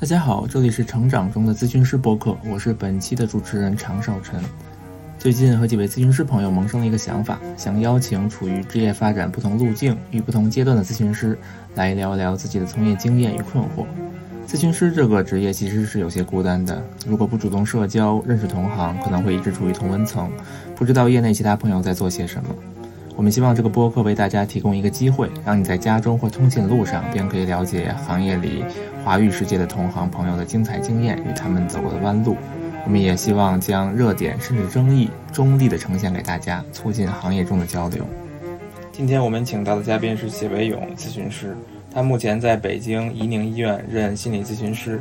大家好，这里是成长中的咨询师播客，我是本期的主持人常少晨。最近和几位咨询师朋友萌生了一个想法，想邀请处于职业发展不同路径与不同阶段的咨询师来聊一聊自己的从业经验与困惑。咨询师这个职业其实是有些孤单的，如果不主动社交、认识同行，可能会一直处于同温层，不知道业内其他朋友在做些什么。我们希望这个播客为大家提供一个机会，让你在家中或通勤路上便可以了解行业里华语世界的同行朋友的精彩经验与他们走过的弯路。我们也希望将热点甚至争议中立的呈现给大家，促进行业中的交流。今天我们请到的嘉宾是谢伟勇咨询师，他目前在北京怡宁医院任心理咨询师，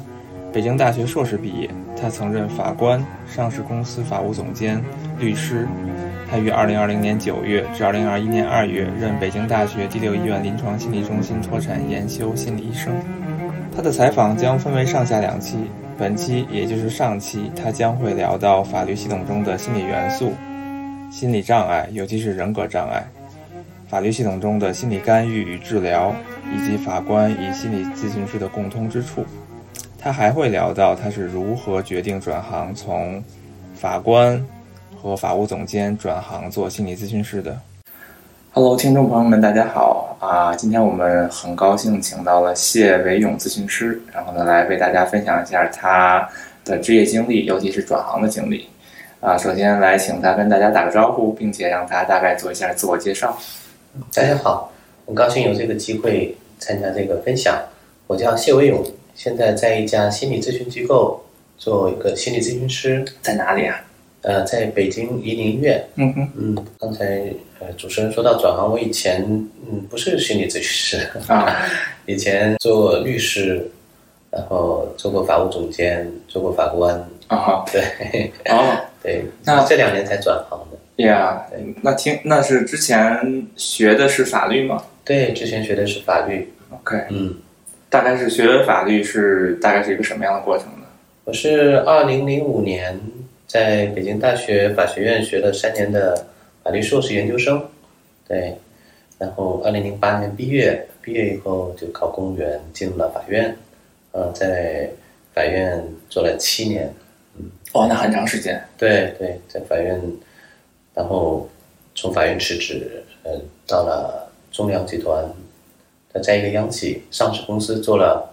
北京大学硕士毕业，他曾任法官、上市公司法务总监、律师。他于二零二零年九月至二零二一年二月任北京大学第六医院临床心理中心脱产研修心理医生。他的采访将分为上下两期，本期也就是上期，他将会聊到法律系统中的心理元素、心理障碍，尤其是人格障碍，法律系统中的心理干预与治疗，以及法官与心理咨询师的共通之处。他还会聊到他是如何决定转行从法官。和法务总监转行做心理咨询师的。Hello，听众朋友们，大家好啊！今天我们很高兴请到了谢维勇咨询师，然后呢来为大家分享一下他的职业经历，尤其是转行的经历。啊，首先来请他跟大家打个招呼，并且让他大概做一下自我介绍。大家好，很高兴有这个机会参加这个分享。我叫谢维勇，现在在一家心理咨询机构做一个心理咨询师。在哪里啊？呃，在北京怡宁医院。嗯哼，嗯，刚才呃主持人说到转行，我以前嗯不是心理咨询师啊，以前做律师，然后做过法务总监，做过法官啊，对，哦，对，那这两年才转行的。呀，那听那是之前学的是法律吗？对，之前学的是法律。OK，嗯，大概是学法律是大概是一个什么样的过程呢？我是二零零五年。在北京大学法学院学了三年的法律硕士研究生，对，然后二零零八年毕业，毕业以后就考公务员进入了法院，呃，在法院做了七年，嗯，哦，那很长时间。对对，在法院，然后从法院辞职，呃，到了中粮集团，在一个央企上市公司做了。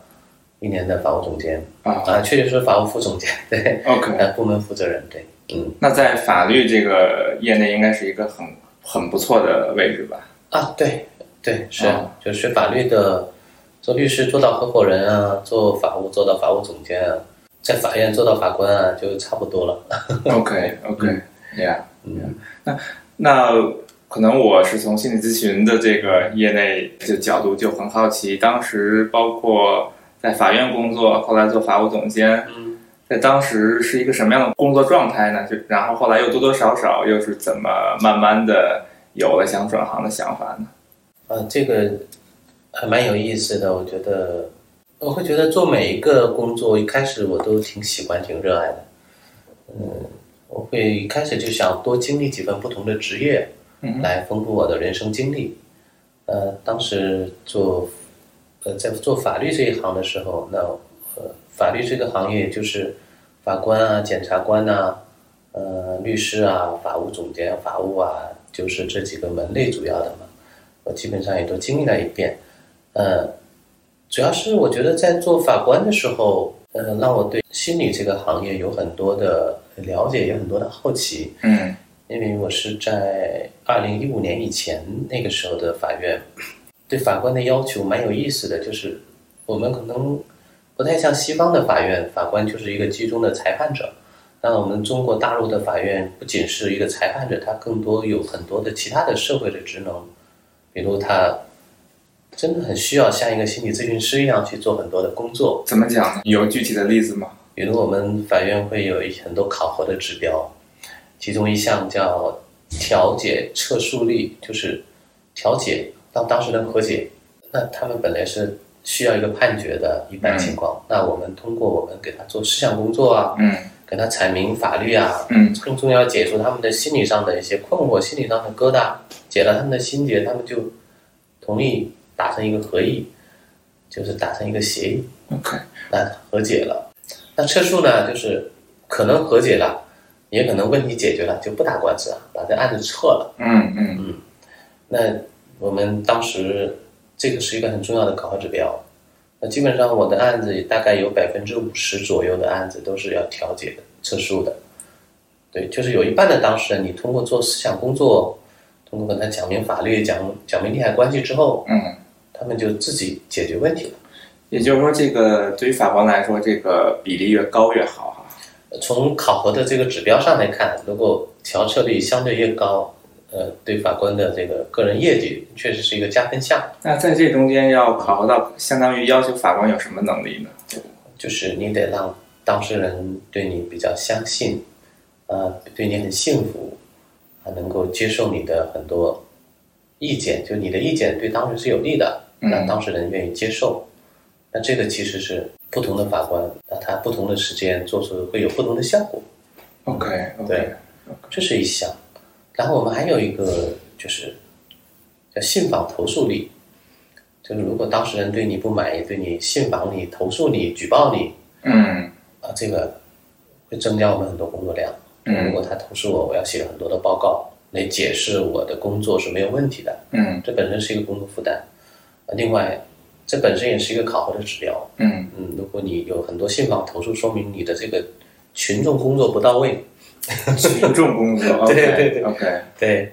一年的法务总监。啊。啊，确实是法务副总监，对，OK，呃，部门负责人，对，嗯，那在法律这个业内应该是一个很很不错的位置吧？啊，对，对，是，就学法律的，做律师做到合伙人啊，做法务做到法务总监啊，在法院做到法官啊，就差不多了。OK，OK，Yeah，嗯，那那可能我是从心理咨询的这个业内的角度就很好奇，当时包括。在法院工作，后来做法务总监，嗯在当时是一个什么样的工作状态呢？就然后后来又多多少少又是怎么慢慢的有了想转行的想法呢？呃，这个还蛮有意思的，我觉得我会觉得做每一个工作一开始我都挺喜欢、挺热爱的。嗯，我会一开始就想多经历几份不同的职业，来丰富我的人生经历。呃，当时做。呃，在做法律这一行的时候，那呃，法律这个行业就是法官啊、检察官呐、呃，律师啊、法务总监、法务啊，就是这几个门类主要的嘛。我基本上也都经历了一遍。呃，主要是我觉得在做法官的时候，呃，让我对心理这个行业有很多的了解，有很多的好奇。嗯，因为我是在二零一五年以前那个时候的法院。对法官的要求蛮有意思的，就是我们可能不太像西方的法院，法官就是一个集中的裁判者。那我们中国大陆的法院不仅是一个裁判者，他更多有很多的其他的社会的职能，比如他真的很需要像一个心理咨询师一样去做很多的工作。怎么讲？有具体的例子吗？比如我们法院会有一很多考核的指标，其中一项叫调解撤诉率，就是调解。当当事人和解，那他们本来是需要一个判决的一般情况，那我们通过我们给他做思想工作啊，嗯，给他阐明法律啊，嗯，更重要解除他们的心理上的一些困惑，心理上的疙瘩，解了他们的心结，他们就同意达成一个合议，就是达成一个协议，OK，那和解了。那撤诉呢，就是可能和解了，也可能问题解决了，就不打官司了，把这案子撤了。嗯嗯。嗯。那我们当时这个是一个很重要的考核指标。那基本上我的案子大概有百分之五十左右的案子都是要调解的、撤诉的。对，就是有一半的当事人，你通过做思想工作，通过跟他讲明法律、讲讲明利害关系之后，嗯，他们就自己解决问题了。也就是说，这个对于法官来说，这个比例越高越好哈。从考核的这个指标上来看，如果调撤率相对越高，呃，对法官的这个个人业绩确实是一个加分项。那在这中间要考核到，相当于要求法官有什么能力呢？就是你得让当事人对你比较相信，呃，对你很幸福，他能够接受你的很多意见，就你的意见对当事人是有利的，嗯让当事人愿意接受。那这个其实是不同的法官，那他不同的时间做出会有不同的效果。OK OK，对这是一项。然后我们还有一个就是叫信访投诉力，就是如果当事人对你不满意，对你信访你、投诉你、举报你嗯啊，这个会增加我们很多工作量。嗯如果他投诉我，我要写很多的报告来解释我的工作是没有问题的，嗯这本身是一个工作负担。啊，另外，这本身也是一个考核的指标。嗯嗯，如果你有很多信访投诉，说明你的这个群众工作不到位。群众工作 对对对。OK，对，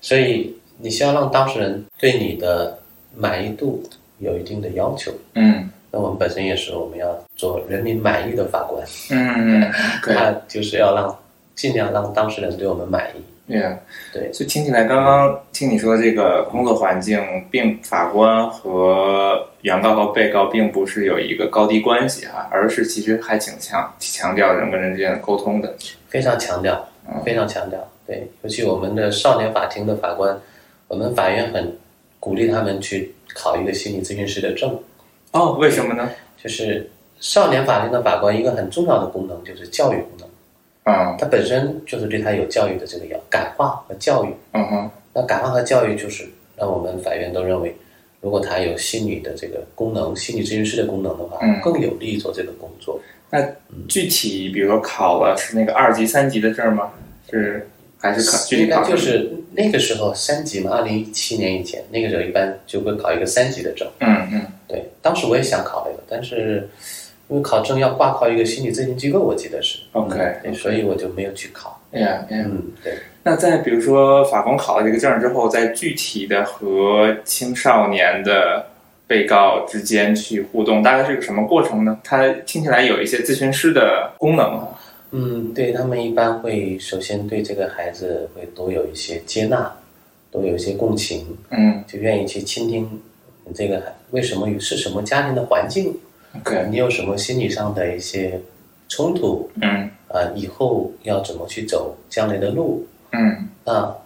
所以你需要让当事人对你的满意度有一定的要求。嗯。那我们本身也是我们要做人民满意的法官，嗯那就是要让尽量让当事人对我们满意。Yeah，对所以听起来，刚刚听你说这个工作环境，并法官和原告和被告并不是有一个高低关系哈，而是其实还挺强强调人跟人之间的沟通的。非常强调嗯，非常强调。对，尤其我们的少年法庭的法官，我们法院很鼓励他们去考一个心理咨询师的证。哦，为什么呢？就是少年法庭的法官一个很重要的功能就是教育功能。嗯它本身就是对他有教育的这个要感化和教育。嗯哼那感化和教育就是让我们法院都认为，如果他有心理的这个功能，心理咨询师的功能的话，嗯更有利于做这个工作。那具体比如说考了是那个二级、三级的证吗？是还是考具体应该考就是那个时候三级嘛，二零一七年以前，那个时候一般就会考一个三级的证。嗯嗯对，当时我也想考那个，但是因为考证要挂靠一个心理咨询机构，我记得是。OK，对，所以我就没有去考。哎呀哎呀。嗯，对。那在比如说法官考了这个证之后，在具体的和青少年的被告之间去互动，大概是个什么过程呢？它听起来有一些咨询师的功能啊。嗯，对他们一般会首先对这个孩子会多有一些接纳，多有一些共情，嗯就愿意去倾听你这个孩为什么是什么家庭的环境，，OK，你有什么心理上的一些冲突嗯啊、以后要怎么去走将来的路嗯那？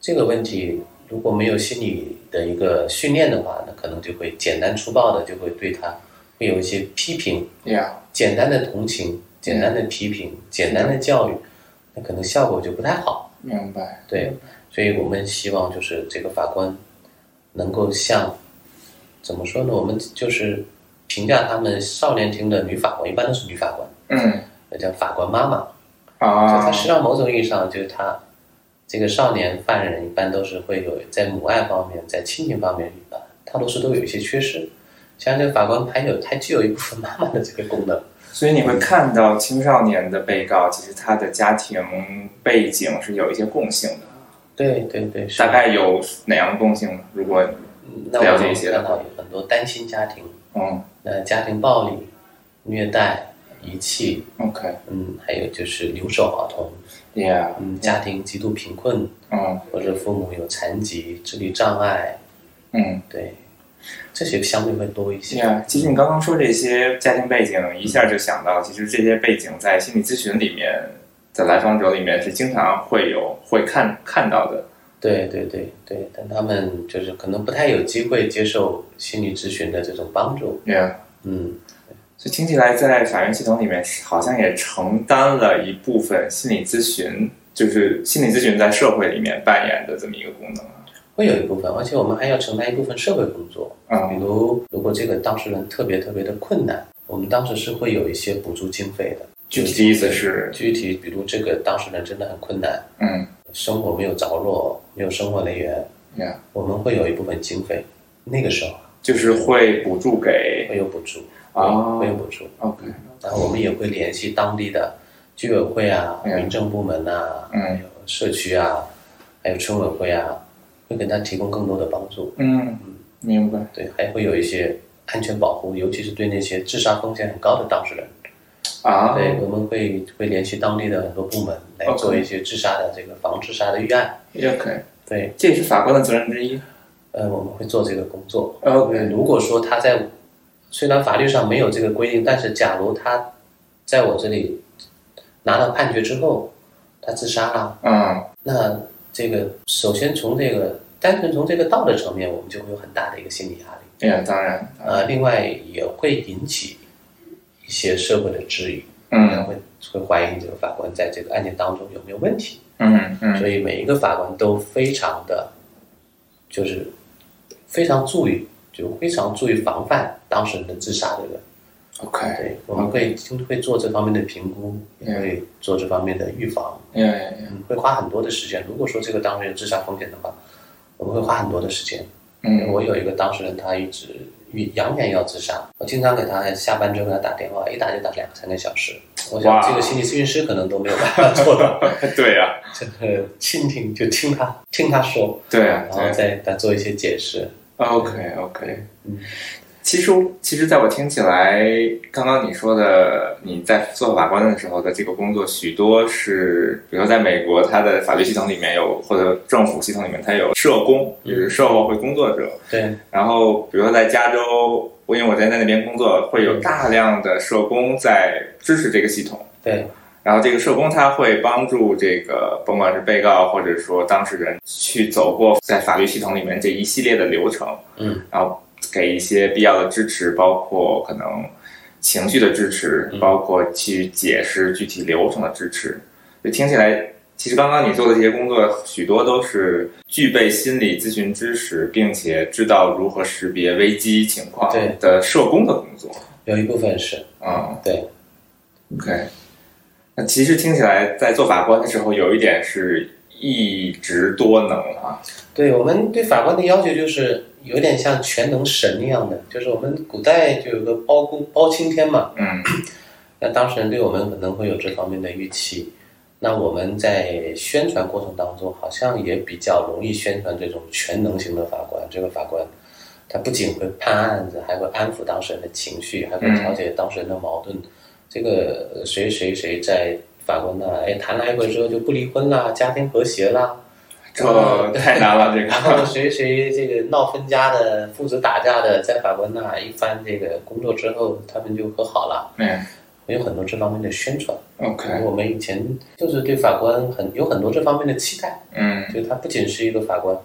这个问题如果没有心理的一个训练的话，那可能就会简单粗暴的就会对他会有一些批评，，Yeah，简单的同情、简单的批评、简单的教育，那可能效果就不太好。明白。对，所以我们希望就是这个法官能够像怎么说呢？我们就是评价他们少年庭的女法官，一般都是女法官，嗯那叫法官妈妈。就啊他实际上某种意义上就是他这个少年犯人一般都是会有在母爱方面、在亲情方面啊，大多数都有一些缺失。像这个法官还有还具有一部分妈妈的这个功能。所以你会看到青少年的被告，其实他的家庭背景是有一些共性的。对对对，大概有哪样的共性呢？如果了解一些的话有很多单亲家庭，嗯那家庭暴力、虐待、遗弃，，OK，嗯，还有就是留守儿童，Yeah，嗯，家庭极度贫困，嗯或者父母有残疾、智力障碍，嗯。对，这些相对会多一些。，Yeah，其实你刚刚说这些家庭背景，一下就想到，其实这些背景在心理咨询里面，在来访者里面是经常会有会看看到的。对对对对，但他们就是可能不太有机会接受心理咨询的这种帮助。Yeah，嗯，所以听起来在法院系统里面，好像也承担了一部分心理咨询，就是心理咨询在社会里面扮演的这么一个功能啊。会有一部分，而且我们还要承担一部分社会工作。比嗯如，如果这个当事人特别特别的困难，我们当时是会有一些补助经费的。具体的意思是，具体，比如这个当事人真的很困难，嗯生活没有着落，没有生活来源，呀，我们会有一部分经费，那个时候就是会补助给会有补助，哦会有补助。OK，然后我们也会联系当地的居委会啊、嗯民政部门啊，嗯还有社区啊，还有村委会啊，会给他提供更多的帮助。嗯，明白。对，还会有一些安全保护，尤其是对那些自杀风险很高的当事人。啊，对，我们会会联系当地的很多部门来做一些自杀的这个防自杀的预案。OK，对，这也是法官的责任之一。呃，我们会做这个工作。OK 如果说他在虽然法律上没有这个规定，但是假如他在我这里拿到判决之后，他自杀了，嗯那这个首先从这个单纯从这个道德层面，我们就会有很大的一个心理压力。对呀，当然，呃，另外也会引起一些社会的质疑，嗯会会怀疑这个法官在这个案件当中有没有问题。嗯嗯所以每一个法官都非常的，就是非常注意，就非常注意防范当事人的自杀这个。，OK，对，我们会会做这方面的评估，也嗯会做这方面的预防，呀呀呀，嗯，会花很多的时间。如果说这个当事人自杀风险的话，我们会花很多的时间。嗯我有一个当事人，他一直扬言要自杀，我经常给他下班之后给他打电话，一打就打两三个小时。我想这个心理咨询师可能都没有办法做到，对呀，就是倾听就听他听他说，对啊，然后对再再做一些解释。，OK OK 嗯。其实，其实，在我听起来，刚刚你说的你在做法官的时候的这个工作，许多是，比如说在美国，它的法律系统里面有，或者政府系统里面，它有社工，也是社会工作者。对，然后，比如说在加州，我因为我在那边工作，会有大量的社工在支持这个系统。对，然后这个社工他会帮助这个甭管是被告或者说当事人去走过在法律系统里面这一系列的流程，嗯，然后给一些必要的支持，包括可能情绪的支持，嗯包括去解释具体流程的支持。就听起来，其实刚刚你做的这些工作，许多都是具备心理咨询知识，并且知道如何识别危机情况对的社工的工作。有一部分是，嗯、对，OK，那其实听起来，在做法官的时候，有一点是一直多能啊。对我们对法官的要求就是有点像全能神一样的，就是我们古代就有个包公包青天嘛，嗯 那当事人对我们可能会有这方面的预期。那我们在宣传过程当中，好像也比较容易宣传这种全能型的法官。这个法官，他不仅会判案子，还会安抚当事人的情绪，还会调解当事人的矛盾。这个呃谁谁谁在法官呢，哎，谈了一会之后就不离婚啦，家庭和谐啦。这太难了，这然后个。谁谁这个闹分家的、父子打架的，在法官那一番这个工作之后，他们就和好了。嗯有很多这方面的宣传。，OK，我们以前就是对法官很有很多这方面的期待，嗯就是他不仅是一个法官，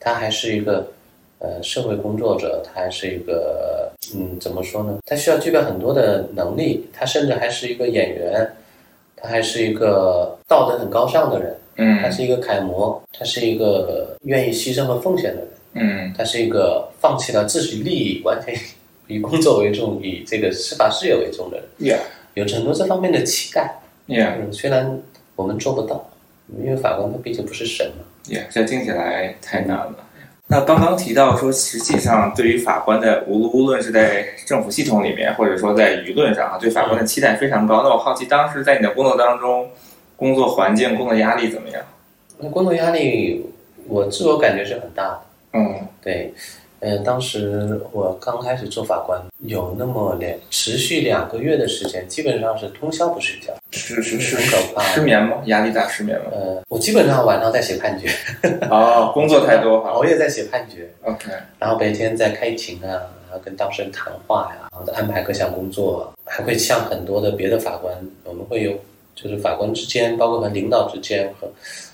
他还是一个呃社会工作者，他还是一个嗯怎么说呢？他需要具备很多的能力，他甚至还是一个演员，他还是一个道德很高尚的人，嗯他嗯是一个楷模，他是一个愿意牺牲和奉献的人，嗯他是一个放弃了自己利益，完全以工作为重，以这个司法事业为重的人，，Yeah 有很多这方面的期待。Yeah 嗯，虽然我们做不到，因为法官他毕竟不是神嘛。Yeah，这听起来太难了。那刚刚提到说，实际上对于法官的无无论是在政府系统里面，或者说在舆论上啊，对法官的期待非常高。那我好奇，当时在你的工作当中，工作环境、工作压力怎么样？那工作压力，我自我感觉是很大的。嗯对，呃，当时我刚开始做法官，有那么两持续两个月的时间，基本上是通宵不睡觉。是是是很可怕失眠吗？压力大，失眠吗？呃，我基本上晚上在写判决，哦，工作太多。熬夜在写判决，OK，然后白天在开庭啊，然后跟当事人谈话呀，然后再安排各项工作，还会向很多的别的法官，我们会有就是法官之间，包括和领导之间和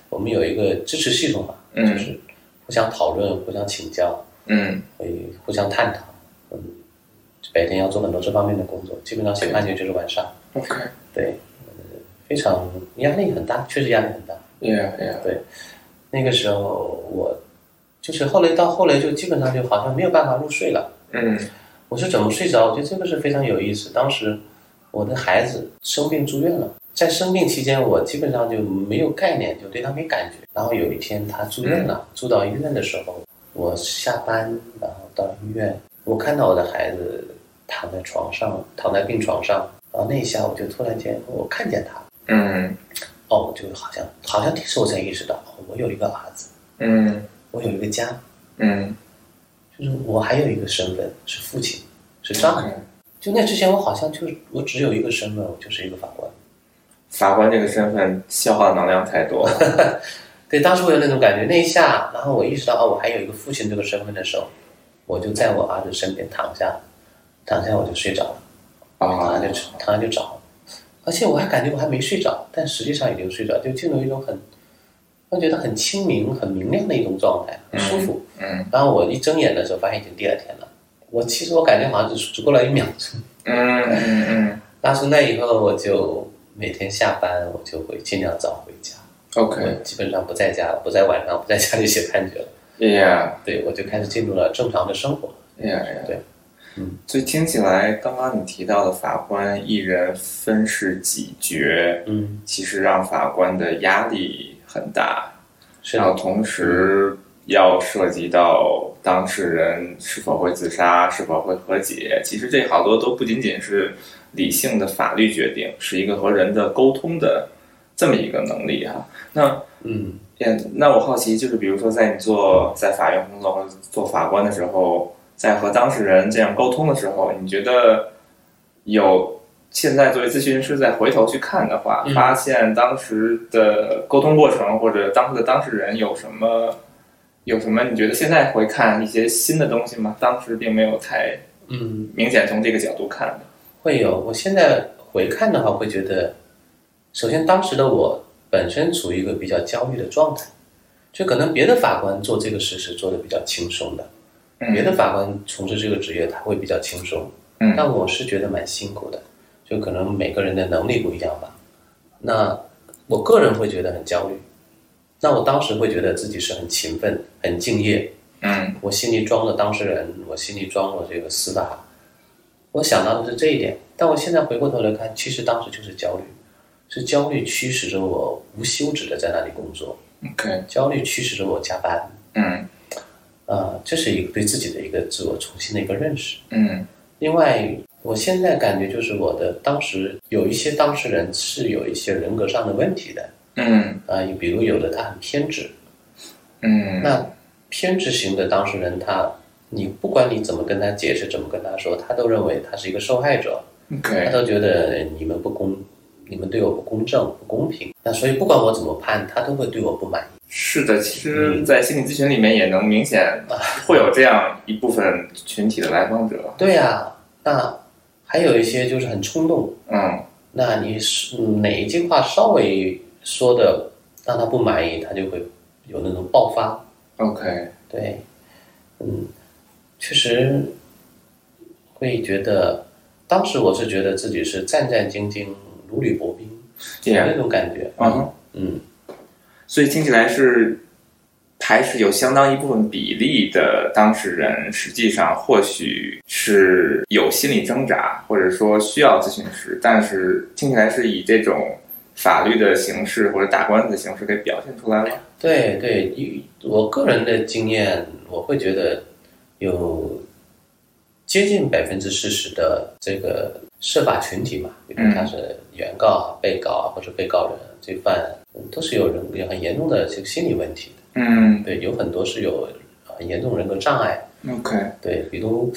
我们有一个支持系统嘛，嗯就是互相讨论、互相请教，嗯会互相探讨。嗯，白天要做很多这方面的工作，基本上写判决就是晚上，，OK，对，呃非常压力很大，确实压力很大。Yeah Yeah，那个时候我就是后来到后来就基本上就好像没有办法入睡了。嗯我是怎么睡着？我觉得这个是非常有意思。当时我的孩子生病住院了，在生病期间，我基本上就没有概念，就对他没感觉。然后有一天他住院了，住到医院的时候，我下班然后到医院，我看到我的孩子躺在床上，躺在病床上，然后那一下我就突然间我看见他，嗯哦，我就好像好像这时候才意识到，哦我有一个儿子，嗯我有一个家，嗯就是我还有一个身份是父亲，是丈夫。就那之前，我好像就是我只有一个身份，我就是一个法官。法官这个身份消耗能量太多了。对，当时我有那种感觉，那一下，然后我意识到哦，我还有一个父亲这个身份的时候，我就在我儿子身边躺下，躺下我就睡着了，躺啊下就躺下就着了，而且我还感觉我还没睡着，但实际上已经睡着，就进入一种很，我觉得很清明、很明亮的一种状态，很舒服。嗯然后我一睁眼的时候，发现已经第二天了。我其实我感觉好像只只过了一秒钟。嗯嗯嗯那从那以后，我就每天下班，我就会尽量早回家。，OK，基本上不在家，不在晚上，不在家里写判决了。yeah 对，我就开始进入了正常的生活。yeah yeah，对，嗯，所以听起来，刚刚你提到的法官一人分饰几角，嗯，其实让法官的压力很大，然后同时要涉及到当事人是否会自杀，是否会和解。其实这好多都不仅仅是理性的法律决定，是一个和人的沟通的这么一个能力哈。那嗯也，那我好奇，就是比如说，在你做在法院工作或者做法官的时候，在和当事人这样沟通的时候，你觉得有现在作为咨询师再回头去看的话，嗯发现当时的沟通过程或者当时的当事人有什么有什么？你觉得现在回看一些新的东西吗？当时并没有太嗯，明显从这个角度看的。会有。我现在回看的话，会觉得，首先当时的我本身处于一个比较焦虑的状态，就可能别的法官做这个事是做的比较轻松的，别的法官从事这个职业他会比较轻松，嗯但我是觉得蛮辛苦的，就可能每个人的能力不一样吧。那我个人会觉得很焦虑，那我当时会觉得自己是很勤奋、很敬业，嗯我心里装了当事人，我心里装了这个司法，我想到的是这一点。但我现在回过头来看，其实当时就是焦虑，是焦虑驱使着我无休止的在那里工作，，OK，焦虑驱使着我加班，嗯。啊、这是一个对自己的一个自我重新的一个认识。嗯。另外，我现在感觉就是我的当时有一些当事人是有一些人格上的问题的嗯。啊，比如有的他很偏执，嗯。那偏执型的当事人他，你不管你怎么跟他解释，怎么跟他说，他都认为他是一个受害者，他，OK，都觉得你们不公，你们对我不公正、不公平。那所以不管我怎么判，他都会对我不满意。是的，其实，在心理咨询里面也能明显会有这样一部分群体的来访者。对呀、那还有一些就是很冲动，嗯那你是嗯哪一句话稍微说的让他不满意，他就会有那种爆发。，OK，对，嗯，确实会觉得，当时我是觉得自己是战战兢兢、如履薄冰，有 Yeah 那种感觉。嗯，嗯，所以听起来是还是有相当一部分比例的当事人，实际上或许是有心理挣扎，或者说需要咨询师，但是听起来是以这种法律的形式或者打官司的形式给表现出来了。对对，以我个人的经验，我会觉得有接近百分之四十的这个涉法群体嘛，比如他是原告啊、被告啊，或者被告人、罪犯，嗯都是有人有很严重的这个心理问题的。嗯对，有很多是有很严重人格障碍。，OK，对，比如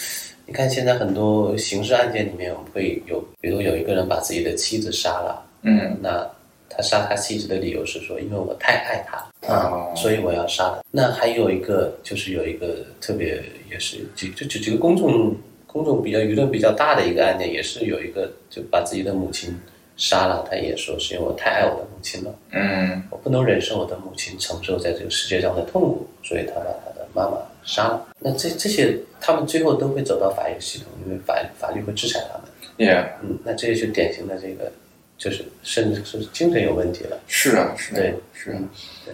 你看现在很多刑事案件里面，我们会有，比如有一个人把自己的妻子杀了，嗯那他杀他妻子的理由是说，因为我太爱她啊，哦所以我要杀他。那还有一个就是有一个特别也是几就就几个公众公众比较舆论比较大的一个案件，也是有一个就把自己的母亲杀了，他也说是因为我太爱我的母亲了。嗯我不能忍受我的母亲承受在这个世界上的痛苦，所以他把他的妈妈杀了。那这这些他们最后都会走到法律系统，因为法法律会制裁他们。，Yeah，嗯，那这就典型的这个就是甚至是精神有问题了。是啊，是啊对，是啊。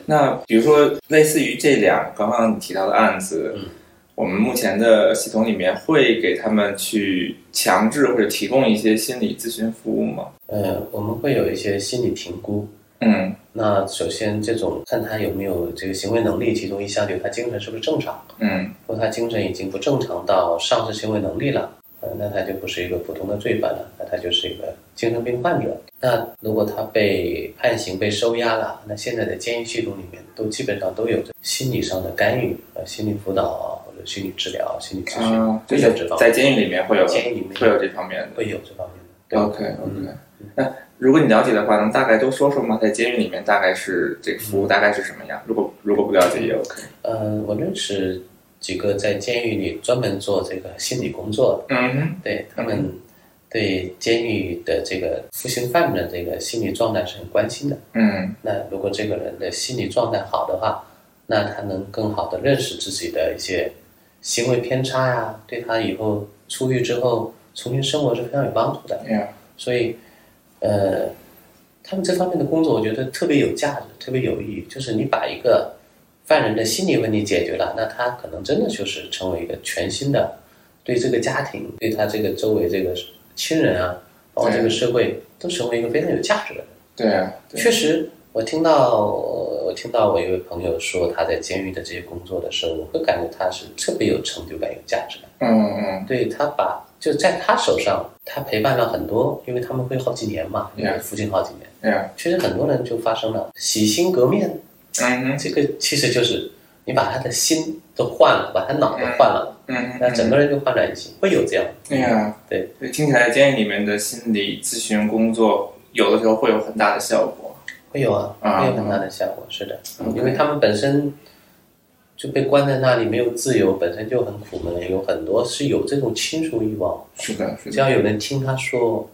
那比如说，类似于这两刚刚你提到的案子，嗯我们目前的系统里面会给他们去强制或者提供一些心理咨询服务吗？呃，我们会有一些心理评估。嗯那首先，这种看他有没有这个行为能力，其中一项就是他精神是不是正常。嗯如果他精神已经不正常到丧失行为能力了，呃，那他就不是一个普通的罪犯了，那他就是一个精神病患者。那如果他被判刑、被收押了，那现在的监狱系统里面都基本上都有这心理上的干预，呃，心理辅导啊，或者心理治疗、心理咨询，这方面，是在监狱里面会有监狱里面会有这方面的。会有这方面的。对 OK OK，嗯那如果你了解的话，能大概都说说吗？在监狱里面大概是这个服务大概是什么样？如果如果不了解也 OK。呃，我认识几个在监狱里专门做这个心理工作的，嗯哼对他们对监狱的这个服刑犯的这个心理状态是很关心的。嗯那如果这个人的心理状态好的话，那他能更好的认识自己的一些行为偏差呀，对他以后出狱之后重新生活是非常有帮助的。，Yeah，所以，呃，他们这方面的工作，我觉得特别有价值，特别有意义。就是你把一个犯人的心理问题解决了，那他可能真的就是成为一个全新的，对这个家庭、对他这个周围这个亲人啊，包括这个社会，都成为一个非常有价值的人。对啊，对确实，我听到我听到我一位朋友说他在监狱的这些工作的时候，我会感觉他是特别有成就感、有价值感。嗯嗯对他把就在他手上，他陪伴了很多，因为他们会好几年嘛，因为 Yeah. 服刑好几年。，Yeah，其实很多人就发生了洗心革面，嗯这个其实就是你把他的心都换了，把他脑都换了，嗯，那整个人就焕然一新，会有这样。对呀，对对，听起来监狱里面的心理咨询工作有的时候会有很大的效果。会有啊，啊会有很大的效果，是的，因为他们本身就被关在那里，没有自由，本身就很苦闷，有很多是有这种倾诉欲望，是的，是的，只要有人听他说，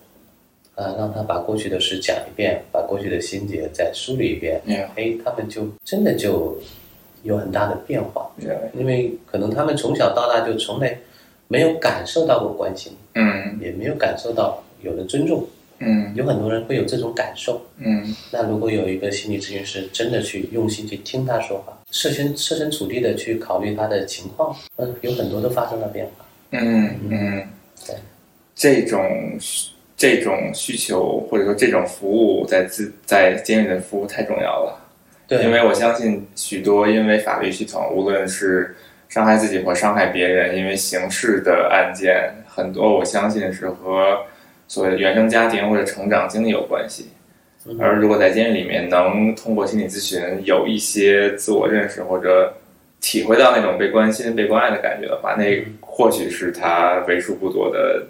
啊，让他把过去的事讲一遍，把过去的心结再梳理一遍，Yeah。哎，他们就真的就有很大的变化因为可能他们从小到大就从来没有感受到过关心，嗯也没有感受到有人尊重，嗯。有很多人会有这种感受。嗯。那如果有一个心理咨询师真的去用心去听他说话，设身设身处地的去考虑他的情况，嗯，有很多都发生了变化。嗯嗯。对，这种这种需求或者说这种服务在自在监狱的服务太重要了。对，因为我相信许多因为法律系统，无论是伤害自己或伤害别人，因为刑事的案件，很多我相信是和所谓的原生家庭或者成长经历有关系。嗯而如果在监狱里面能通过心理咨询有一些自我认识或者体会到那种被关心、被关爱的感觉的话，那或许是他为数不多的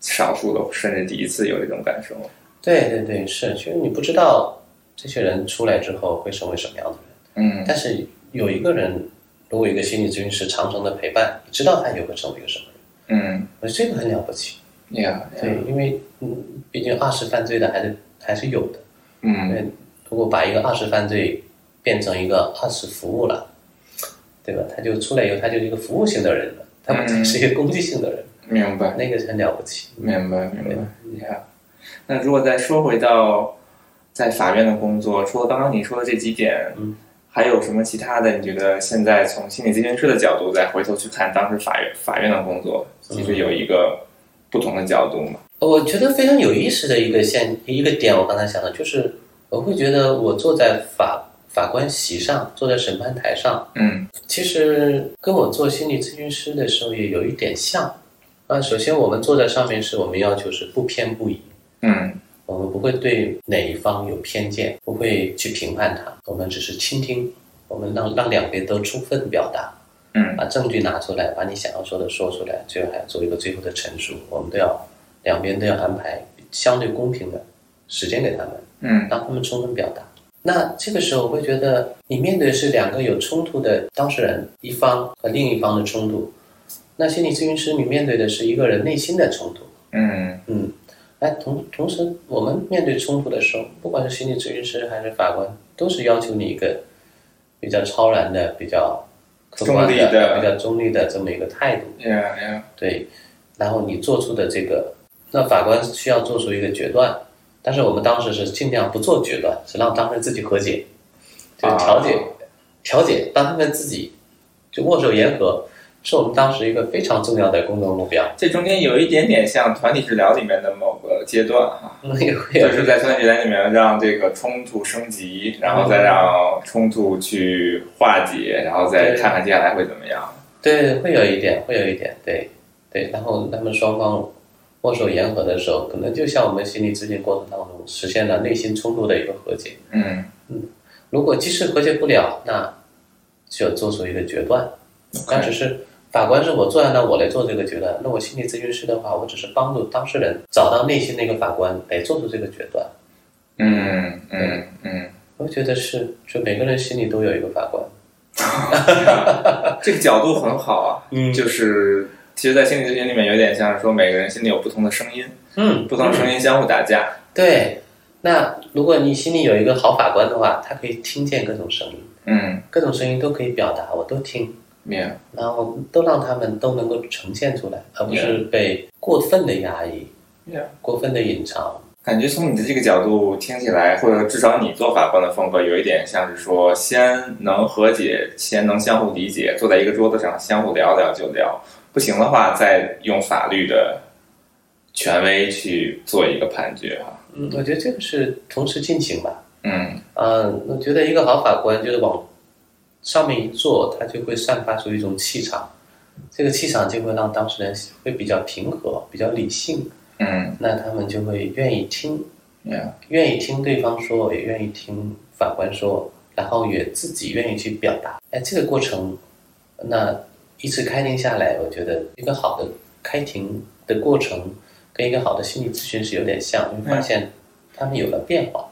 少数的，甚至第一次有这种感受。对对对，是，其实你不知道这些人出来之后会成为什么样的人，嗯但是有一个人，如果一个心理咨询师长程的陪伴，你知道他以后会成为一个什么人，嗯我觉得这个很了不起。，Yeah，对，因为嗯，毕竟二次犯罪的还是还是有的。嗯对，如果把一个二次犯罪变成一个二次服务了，对吧？他就出来以后，他就是一个服务性的人了，他不再是一个攻击性的人，明白。那个是很了不起。明白，明白。Yeah. 那如果再说回到在法院的工作，除了刚刚你说的这几点，嗯，还有什么其他的？你觉得现在从心理咨询师的角度再回头去看当时法院法院的工作，其实有一个不同的角度嘛？我觉得非常有意思的一个现一个点，我刚才想的就是，我会觉得我坐在法法官席上，坐在审判台上，嗯其实跟我做心理咨询师的时候也有一点像。啊，首先我们坐在上面是我们要求是不偏不倚，嗯我们不会对哪一方有偏见，不会去评判他，我们只是倾听，我们让让两边都充分表达，嗯把证据拿出来，把你想要说的说出来，最后还要做一个最后的陈述，我们都要两边都要安排相对公平的时间给他们，嗯让他们充分表达。那这个时候，我会觉得你面对的是两个有冲突的当事人，一方和另一方的冲突。那心理咨询师，你面对的是一个人内心的冲突。嗯嗯，哎，同同时，我们面对冲突的时候，不管是心理咨询师还是法官，都是要求你一个比较超然的、比较客观的比较中立的这么一个态度。，Yeah Yeah，对，然后你做出的这个，那法官需要做出一个决断，但是我们当时是尽量不做决断，是让当事人自己和解，就是调解，调解，当他们自己就握手言和，是我们当时一个非常重要的工作目标。这中间有一点点像团体治疗里面的某个阶段哈，那也会有就是在团体治疗里面让这个冲突升级，然后再让冲突去化解，然后再看看接下来会怎么样。对，会有一点，会有一点，对，对。然后他们双方握手言和的时候，可能就像我们心理咨询过程当中实现了内心冲突的一个和解。嗯如果即使和解不了，那就要做出一个决断。那只是法官是我做案，那我来做这个决断。那我心理咨询师的话，我只是帮助当事人找到内心那个法官来做出这个决断。嗯嗯嗯，我觉得是，就每个人心里都有一个法官。这个角度很好啊。嗯就是其实，在心理咨询里面有点像是说每个人心里有不同的声音，嗯，不同的声音相互打架。对。那如果你心里有一个好法官的话，他可以听见各种声音，嗯，各种声音都可以表达，我都听。明白。然后都让他们都能够呈现出来，而不是被过分的压抑、Yeah 过分的隐藏。感觉从你的这个角度听起来，或者至少你做法官的风格，有一点像是说，先能和解，先能相互理解，坐在一个桌子上相互聊聊就聊，不行的话再用法律的权威去做一个判决哈。嗯，我觉得这个是同时进行吧。嗯嗯，我觉得一个好法官就是往上面一坐，他就会散发出一种气场，这个气场就会让当事人会比较平和、比较理性，嗯那他们就会愿意听愿意听对方说，也愿意听法官说，然后也自己愿意去表达。哎，这个过程，那一次开庭下来，我觉得一个好的开庭的过程，跟一个好的心理咨询是有点像，你会发现他们有了变化。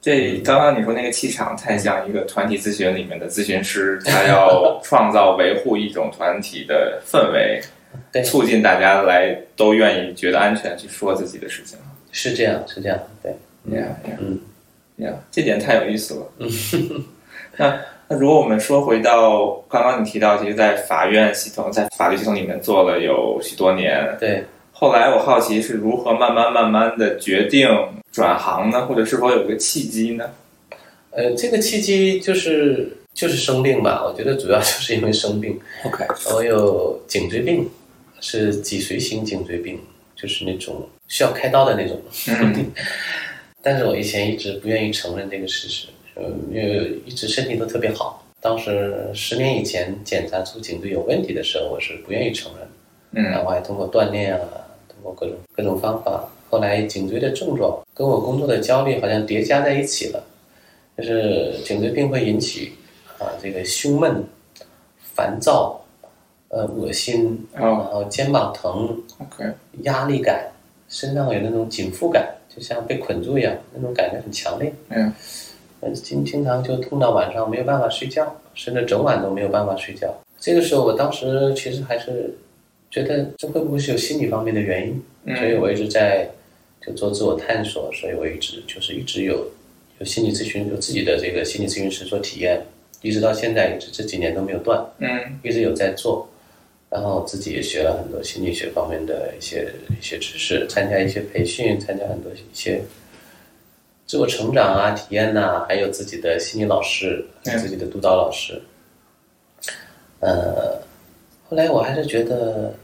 这刚刚你说那个气场太像一个团体咨询里面的咨询师，他要 创造维护一种团体的氛围，对促进大家来都愿意觉得安全去说自己的事情。是这样，是这样，对，Yeah, yeah, 嗯 yeah，这点太有意思了。那那如果我们说回到刚刚你提到，其实，在法院系统、在法律系统里面做了有许多年，对，后来我好奇是如何慢慢慢慢的决定转行呢？或者是否有个契机呢？呃，这个契机就是就是生病吧，我觉得主要 就是因为生病，OK，我有颈椎病，是脊髓型颈椎病，就是那种需要开刀的那种。嗯 但是我以前一直不愿意承认这个事实，呃，因为一直身体都特别好。当时十年以前检查出颈椎有问题的时候，我是不愿意承认，嗯然嗯后还通过锻炼啊，通过各种各种方法。后来颈椎的症状跟我工作的焦虑好像叠加在一起了，就是颈椎病会引起啊这个胸闷、烦躁、呃恶心，然哦后肩膀疼、压力感，身上有那种紧缚感，就像被捆住一样，那种感觉很强烈。嗯，呃，经经常就痛到晚上没有办法睡觉，甚至整晚都没有办法睡觉。这个时候，我当时其实还是觉得这会不会是有心理方面的原因？所以嗯我一直在就做自我探索，所以我一直就是一直有有心理咨询，有自己的这个心理咨询师做体验，一直到现在，一直这几年都没有断。嗯一直有在做，然后自己也学了很多心理学方面的一些一些知识，参加一些培训，参加很多一些自我成长啊、体验呐、还有自己的心理老师、嗯自己的督导老师。呃，后来我还是觉得，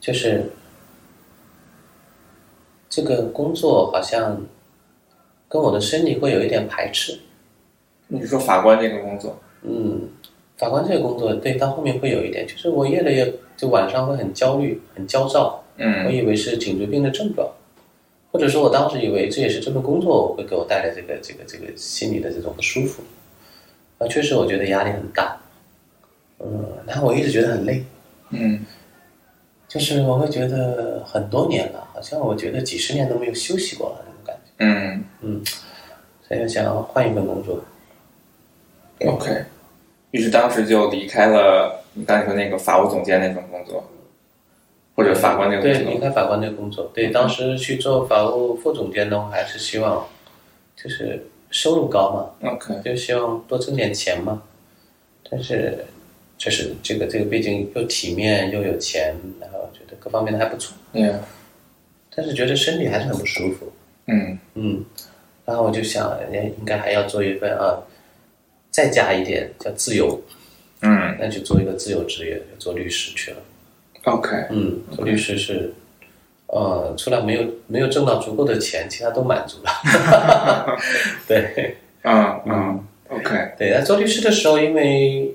就是这个工作好像跟我的身体会有一点排斥。你说法官这个工作？嗯，法官这个工作，对，到后面会有一点，就是我越来越就晚上会很焦虑、很焦躁，嗯。我嗯以为是颈椎病的症状，或者说我当时以为这也是这份工作会给我带来这个这个这个心理的这种不舒服，啊，确实我觉得压力很大，嗯，然后我一直觉得很累，嗯就是我会觉得很多年了，好像我觉得几十年都没有休息过了那种感觉，嗯。嗯所以我想换一份工作，，OK。于是当时就离开了你刚才说那个法务总监那种工作，或者法官那个对，工作。离开法官那个工作，对，当时去做法务副总监的话，还是希望就是收入高嘛，OK，就希望多挣点钱嘛。但是就是这个这个背景又体面又有钱，然后觉得各方面都还不错，yeah，但是觉得身体还是很不舒服。嗯。嗯，然后我就想，哎，应该还要做一份啊，再加一点叫自由，嗯。那就做一个自由职业，就做律师去了。，OK，嗯，做律师是，呃，除了没有没有挣到足够的钱，其他都满足了。对。嗯嗯，OK，对，那做律师的时候，因为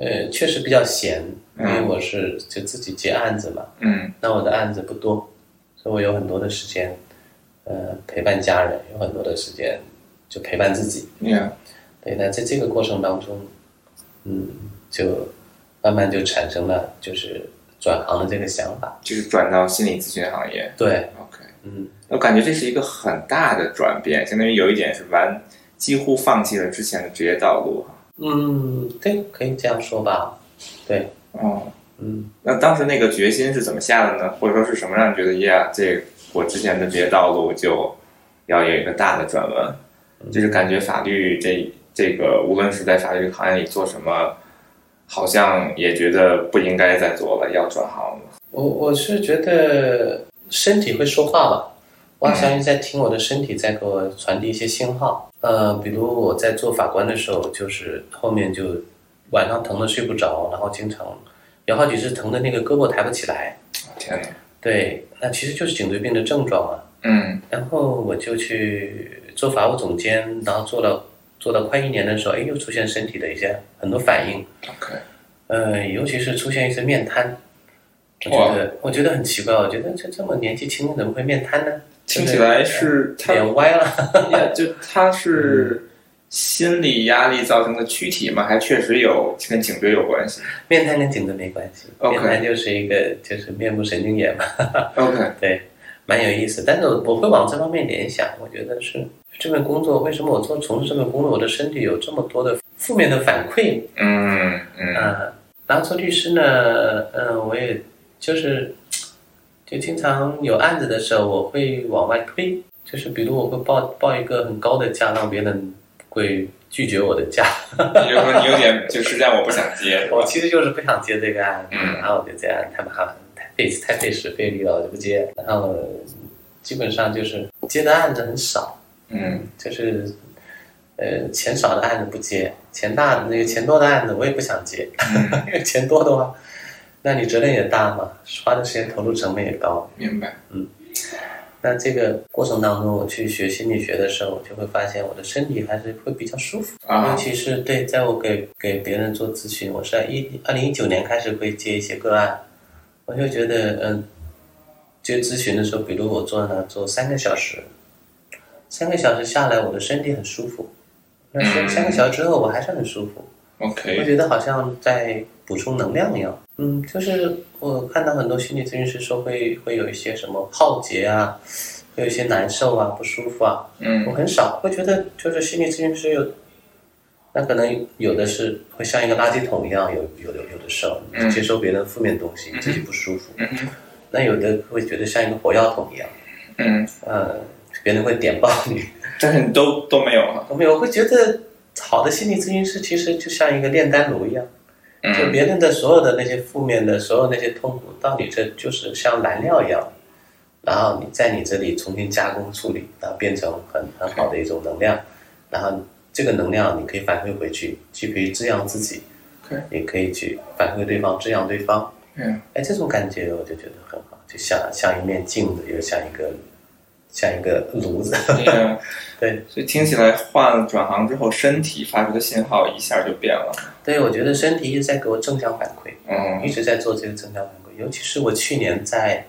呃确实比较闲，因为嗯我是就自己接案子嘛，嗯那我的案子不多，所以我有很多的时间，呃，陪伴家人，有很多的时间就陪伴自己。，Yeah，对，那在这个过程当中，嗯，就慢慢就产生了就是转行的这个想法。就是转到心理咨询行业对，，OK，嗯，我感觉这是一个很大的转变，相当于有一点是完几乎放弃了之前的职业道路哈。嗯，对，可以这样说吧。对，哦，嗯，那当时那个决心是怎么下的呢？或者说是什么让你觉得呀，这我之前的职业道路就要有一个大的转弯？就是感觉法律这这个，无论是在法律行业里做什么，好像也觉得不应该再做了，要转行了。我我是觉得身体会说话吧，我好像在听我的身体在给我传递一些信号。呃，比如我在做法官的时候，就是后面就晚上疼的睡不着，然后经常有好几次疼的那个胳膊抬不起来。天哪！对，那其实就是颈椎病的症状嘛。嗯然后我就去做法务总监，然后做了做到快一年的时候，哎，又出现身体的一些很多反应，，OK，呃，尤其是出现一些面瘫，我觉得我觉得很奇怪，我觉得这这么年纪轻怎么会面瘫呢？听起来是他脸歪了，呀，就他是心理压力造成的躯体嘛？还确实有跟颈椎有关系面瘫跟颈椎没关系面瘫就是一个就是面部神经炎嘛？OK，对，蛮有意思。但是我我会往这方面联想，我觉得是这份工作为什么我做从事这份工作，我的身体有这么多的负面的反馈，嗯嗯呃，然后做律师呢，嗯、我也就是就经常有案子的时候，我会往外推，就是比如我会报报一个很高的价，让别人会拒绝我的价，也就是说你有点就实际上我不想接，我其实就是不想接这个案子，嗯。然后我就这样太麻烦，太费太费时费力了，我就不接，然后基本上就是接的案子很少，嗯。就是。呃，钱少的案子不接，钱大的那个钱多的案子我也不想接，嗯，因为钱多的话，那你责任也大嘛，花的时间投入成本也高。明白。嗯那这个过程当中，我去学心理学的时候，我就会发现我的身体还是会比较舒服，啊尤其是对，在我给给别人做咨询，我是在一二零一九年开始会接一些个案，我就觉得，嗯，接咨询的时候，比如我坐那做三个小时，三个小时下来，我的身体很舒服，那三个小时之后，我还是很舒服。我 OK，觉得好像在补充能量一样。嗯，就是我看到很多心理咨询师说会会有一些什么耗竭啊，会有一些难受啊、不舒服啊。嗯我嗯很少会觉得，就是心理咨询师有，那可能有的是会像一个垃圾桶一样，有有的有的时候嗯接收别人负面东西，自己不舒服。那有的会觉得像一个火药桶一样，嗯，呃，别人会点爆你。但是你都都没有啊。都没有，我会觉得好的心理咨询师其实就像一个炼丹炉一样。就嗯别人的所有的那些负面的，所有那些痛苦，到你这就是像燃料一样，然后你在你这里重新加工处理，然后变成很很好的一种能量，然后这个能量你可以反馈回去，既可以滋养自己。也可以去反馈对方，滋养对方。嗯哎，这种感觉我就觉得很好，就像像一面镜子，又像一个像一个炉子。嗯，对，所以听起来换了转行之后，身体发出的信号一下就变了。对，我觉得身体一直在给我正向反馈。嗯一直在做这个正向反馈，尤其是我去年在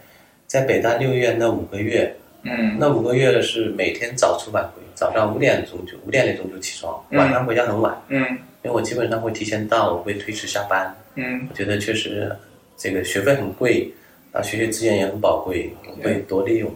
在北大六院那五个月，嗯那五个月是每天早出晚归，早上五点钟就五点那钟就起床，嗯晚上回家很晚，嗯因为我基本上会提前到，我会推迟下班。嗯我觉得确实这个学费很贵，啊，学习资源也很宝贵，我会多利用。